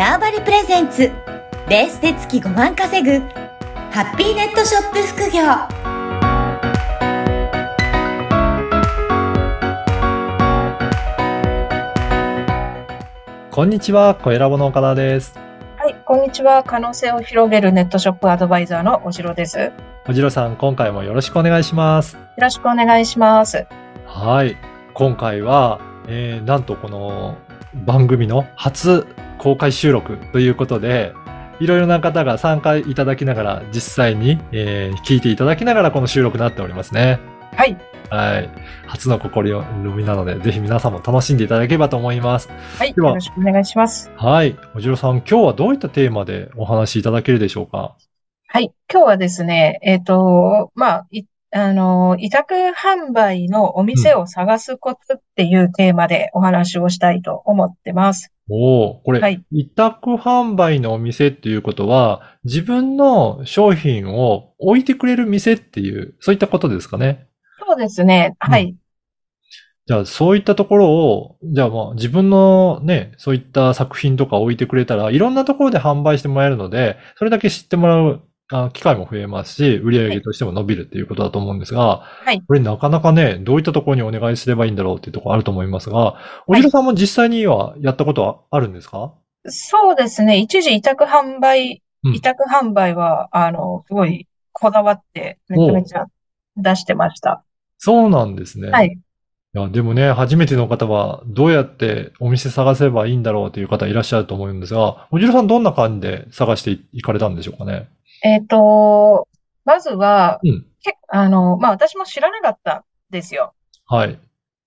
ターバリプレゼンツベースで月5万稼ぐハッピーネットショップ副業こんにちは、小ラボの岡田です。はい、こんにちは。可能性を広げるネットショップアドバイザーのおじろです。よおじろさん、今回もよろしくお願いします。ろしくお願いします。はい。今回は、えー、なんとこの番組の初公開収録ということで、いろいろな方が参加いただきながら、実際に、えー聞いていただきながらこの収録になっておりますね。はい、はい。初の試みなので、ぜひ皆さんも楽しんでいただければと思います。はい、ではよろしくお願いします。はい。おじろさん、今日はどういったテーマでお話しいただけるでしょうか？はい、今日はですね、えっと、まあ、い、あの、委託販売のお店を探すコツっていうテーマでお話をしたいと思ってます。おお、これ、はい委託販売のお店っていうことは、自分の商品を置いてくれる店っていう、そういったことですかね？そうですね、はい、じゃあ、そういったところを、じゃあまあ、自分のね、そういった作品とか置いてくれたら、いろんなところで販売してもらえるので、それだけ知ってもらうあ機会も増えますし、売り上げとしても伸びるっていうことだと思うんですが、はい。これなかなかね、どういったところにお願いすればいいんだろうっていうところあると思いますが、おじろさんも実際にはやったことはあるんですか？そうですね、一時委託販売、うん委託販売は、あの、すごいこだわって、めちゃめちゃ出してました。そうなんですね。はい。いや、でもね、初めての方はどうやってお店探せばいいんだろうという方いらっしゃると思うんですが、おじろさんどんな感じで探していかれたんでしょうかね？えっと、まずは、うん。け、あの、まあ、私も知らなかったんですよ。はい。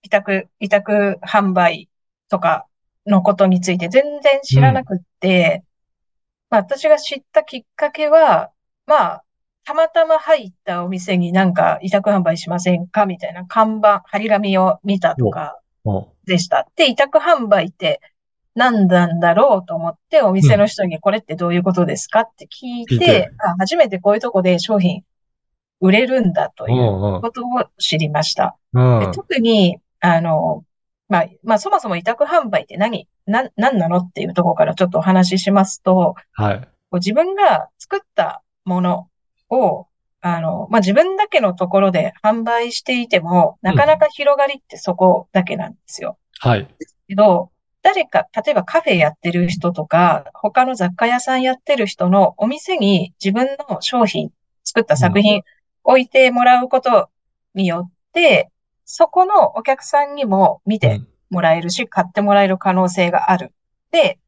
委託、委託販売とかのことについて全然知らなくって、まあ、私が知ったきっかけは、まあ、たまたま入ったお店になんか委託販売しませんかみたいな看板、張り紙を見たとかおでした。で、委託販売って何なんだろうと思って、お店の人にこれってどういうことですかって聞い聞いてて、あ、初めてこういうとこで商品売れるんだといううんうん。ことを知りました。でうん。特に、あの、まあ、まあ、そもそも委託販売って何、なん、何なのっていうところからちょっとお話ししますと、はい。こう自分が作ったものを、あの、まあ、自分だけのところで販売していても、なかなか広がりってそこだけなんですよ。はい。けど、誰か、例えばカフェやってる人とか、他の雑貨屋さんやってる人のお店に自分の商品、作った作品置いてもらうことによって、そこのお客さんにも見てうんもらえるし、買ってもらえる可能性がある。で、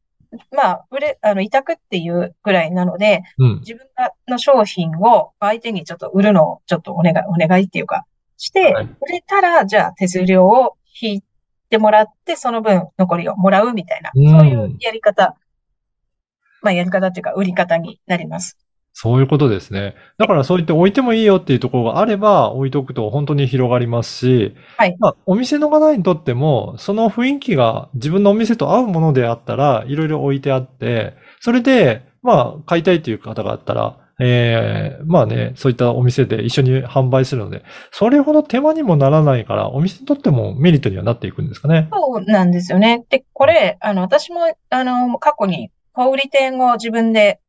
まあ、売れ、あの、委託っていうぐらいなので、うん。自分の商品を相手にちょっと売るのをちょっとお願い、お願いっていうか、して、はい売れたら、じゃあ手数料を引いてもらって、その分残りをもらうみたいな、うんそういうやり方、まあやり方っていうか売り方になります。そういうことですね。だからそういって置いてもいいよっていうところがあれば置いとくと本当に広がりますし、はいまあ、お店の方にとっても、その雰囲気が自分のお店と合うものであったら、いろいろ置いてあって、それで、まあ、買いたいという方があったら、ええまあね、そういったお店で一緒に販売するので、それほど手間にもならないから、お店にとってもメリットにはなっていくんですかね。そうなんですよね。で、これ、あの、私も、あの、過去に小売店を自分で、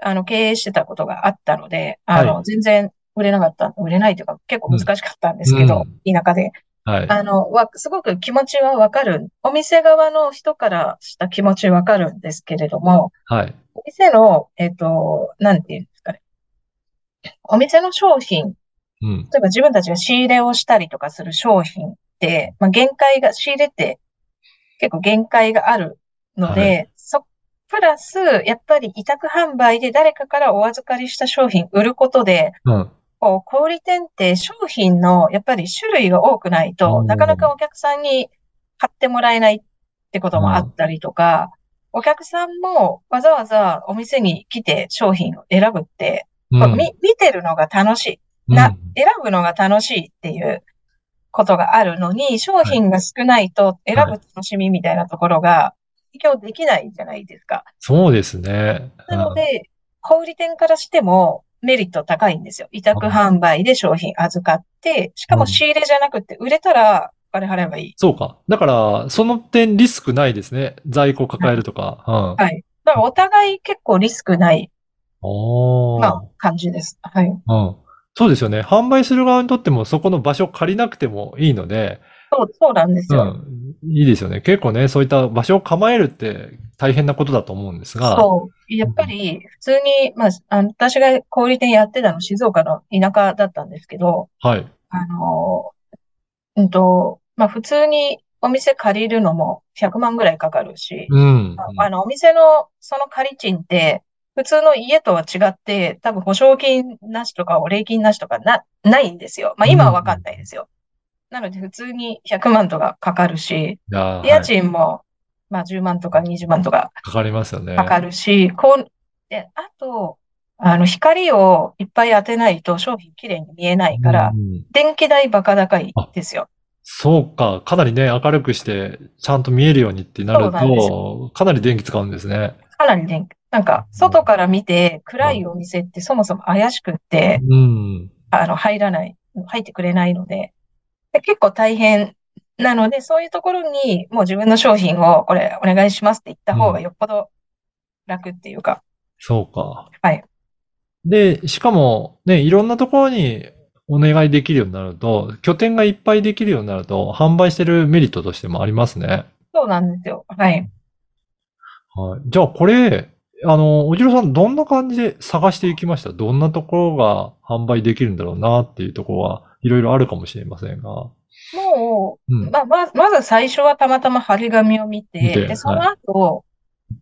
あの、経営してたことがあったので、あの、は全然売れなかった、売れないというか結構難しかったんですけど、田舎で。はい。あの、わ、すごく気持ちはわかる。お店側の人からした気持ちわかるんですけれども、はい。お店の、えっと、なんていうんですかね。お店の商品、うん。例えば自分たちが仕入れをしたりとかする商品って、まあ、限界が、仕入れって結構限界があるので、はいそ、プラス、やっぱり委託販売で誰かからお預かりした商品売ることで、うん。こう、小売店って商品のやっぱり種類が多くないと、うんなかなかお客さんに買ってもらえないってこともあったりとか、お客さんもわざわざお店に来て商品を選ぶって、うん。見てるのが楽しい。うんな、選ぶのが楽しいっていうことがあるのに、商品が少ないと選ぶ楽しみみたいなところが提供できないじゃないですか。そうですね。なので、小売店からしてもメリット高いんですよ。委託販売で商品預かって、しかも仕入れじゃなくて売れたらお金払えばいい。そうか。だから、その点リスクないですね。在庫抱えるとか。うん。はい。だからお互い結構リスクない、おー。まあ、感じです。はい。うん。そうですよね。販売する側にとってもそこの場所を借りなくてもいいので、そう、そうなんですよ。うん。いいですよね。結構ね、そういった場所を構えるって大変なことだと思うんですが。そう。やっぱり、普通に、まあ、あの私が小売店やってたの静岡の田舎だったんですけど、はい。あの、うんと、まあ、普通にお店借りるのも100万ぐらいかかるし、うん。あの、お店のその借り賃って、普通の家とは違って、多分保証金なしとかお礼金なしとかな、ないんですよ。まあ今はわかんないですよ。なので普通に100万とかかかるし、いやー家はい賃も、まあ10万とか20万とかかかりますよね。かかるし、こう、で、あと、あの、光をいっぱい当てないと商品きれいに見えないからう、ん電気代バカ高いですよ。そうか。かなりね、明るくして、ちゃんと見えるようにってなると、かなり電気使うんですね。かなり電気。なんか、外から見て暗いお店ってそもそも怪しくって、うん。あの、入らない、入ってくれないので、で結構大変なので、そういうところにもう自分の商品をこれお願いしますって言った方がよっぽど楽っていうか、そうか。はい。で、しかも、ね、いろんなところにお願いできるようになると、拠点がいっぱいできるようになると、販売してるメリットとしてもありますね。そうなんですよ。はい。はい。じゃあ、これ、あの、おじろさん、どんな感じで探していきました？どんなところが販売できるんだろうなっていうところはいろいろあるかもしれませんが。もう、うん。まあ、まず、最初はたまたま張り紙を見て、見てで、その後、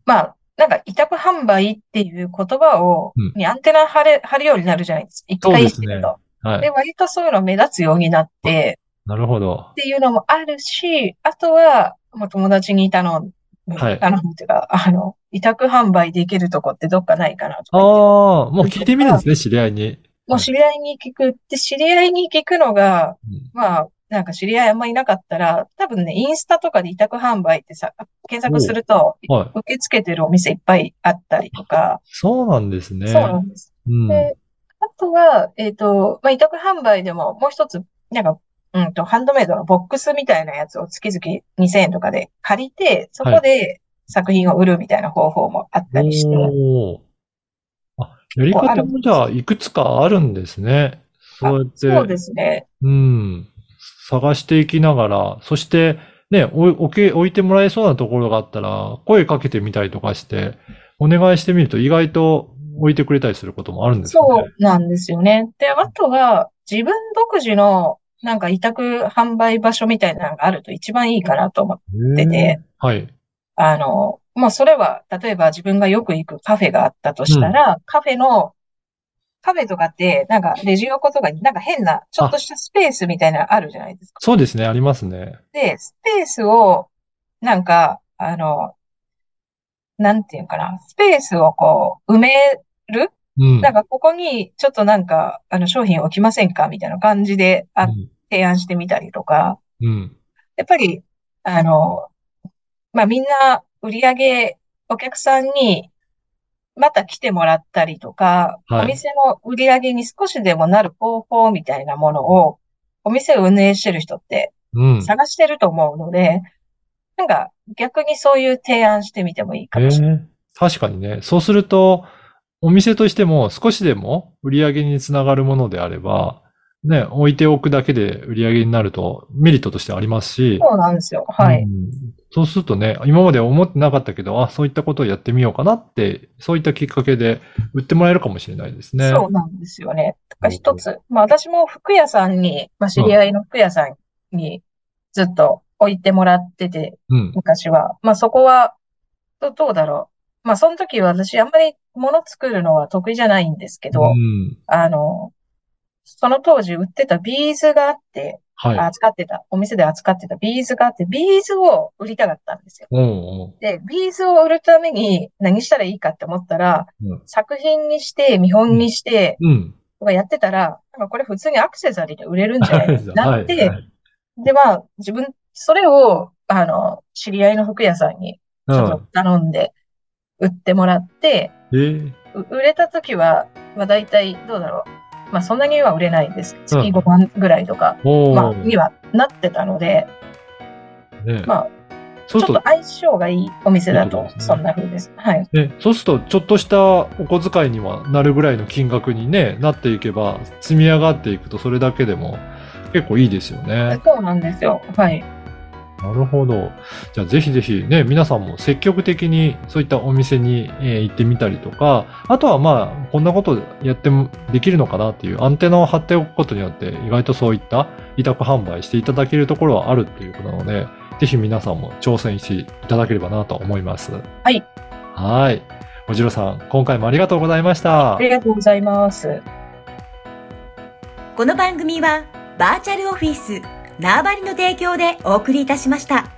まあ、なんか委託販売っていう言葉を、うんにアンテナ張れ、張るようになるじゃないですか。一回してると。で、はい。割とそういうの目立つようになって、なるほどっ。ていうのもあるし、あとは、もう友達に頼む、はい頼むっていうか、あの、委託販売できるとこってどっかないかなとああ、もう聞いてみるんですね、知り合いに。もう知り合いに聞くって、知り合いに聞くのが、うんまあ、なんか知り合いあんまいなかったら、多分ね、インスタとかで委託販売ってさ、検索すると、はい。受け付けてるお店いっぱいあったりとか、そうなんですね。そうなんです。うん。で、あとは、えっと、まあ、委託販売でももう一つ、なんか、うんと、ハンドメイドのボックスみたいなやつを月々2000円とかで借りて、そこで作品を売るみたいな方法もあったりして、あ、やり方もじゃあ、いくつかあるんですね。そうやって。そうですね。うん。探していきながら、そして、ね、お置け、置いてもらえそうなところがあったら、声かけてみたりとかして、お願いしてみると意外と置いてくれたりすることもあるんですよね。そうなんですよね。で、あとは、自分独自の、なんか委託販売場所みたいなのがあると一番いいかなと思ってへてーはい。あの、もうそれは、例えば自分がよく行くカフェがあったとしたら、カフェの、カフェとかって、なんかレジ横とかになんか変な、ちょっとしたスペースみたいなのあるじゃないですか。そうですね、ありますね。で、スペースを、なんか、あの、なんていうのかな、スペースをこう、埋める？うん。なんかここにちょっとなんか、あの商品置きませんか？みたいな感じで、あ、うん提案してみたりとか、うん。やっぱり、あの、まあ、みんな売り上げ、お客さんにまた来てもらったりとか、はいお店の売り上げに少しでもなる方法みたいなものを、お店を運営してる人ってうん。探してると思うので、なんか逆にそういう提案してみてもいいかもしれない。ええ確かにね。そうすると、お店としても少しでも売り上げにつながるものであれば、ね、置いておくだけで売り上げになるとメリットとしてありますし、そうなんですよ。はい。うんそうするとね、今まで思ってなかったけど、あ、そういったことをやってみようかなって、そういったきっかけで売ってもらえるかもしれないですね。そうなんですよね。だから一つ、まあ私も服屋さんに、まあ知り合いの服屋さんにずっと置いてもらってて、うん。昔は。まあそこは、どどうだろう。まあその時は私あんまり物作るのは得意じゃないんですけど、うん。あの、その当時売ってたビーズがあって、はい。扱ってた、お店で扱ってたビーズがあって、ビーズを売りたかったんですよ。おうおうで、ビーズを売るために何したらいいかって思ったら、うん作品にして、見本にして、うん。とかやってたら、なんかこれ普通にアクセサリーで売れるんじゃない？かなって、はいはいで、まあ、自分、それを、あの、知り合いの服屋さんにちょっと頼んで、売ってもらって、うん。売れた時は、まあ大体、どうだろう？まあそんなには売れないです。月うん5万ぐらいとか、おまあ、ーにはなってたので、ねまあ、ちょっと相性がいいお店だとそんな風です。はい。ね、そうすると、ちょっとしたお小遣いにはなるぐらいの金額にね、なっていけば、積み上がっていくと、それだけでも結構いいですよね。そうなんですよ。はい。なるほど。じゃあぜひぜひね、皆さんも積極的にそういったお店に、えー行ってみたりとか、あとはまあ、こんなことやってもできるのかなっていうアンテナを張っておくことによって、意外とそういった委託販売していただけるところはあるっていうことなので、ぜひ皆さんも挑戦していただければなと思います。はい。はい。おじろさん、今回もありがとうございましたあ。りがとうございます。この番組はバーチャルオフィス縄張りの提供でお送りいたしました。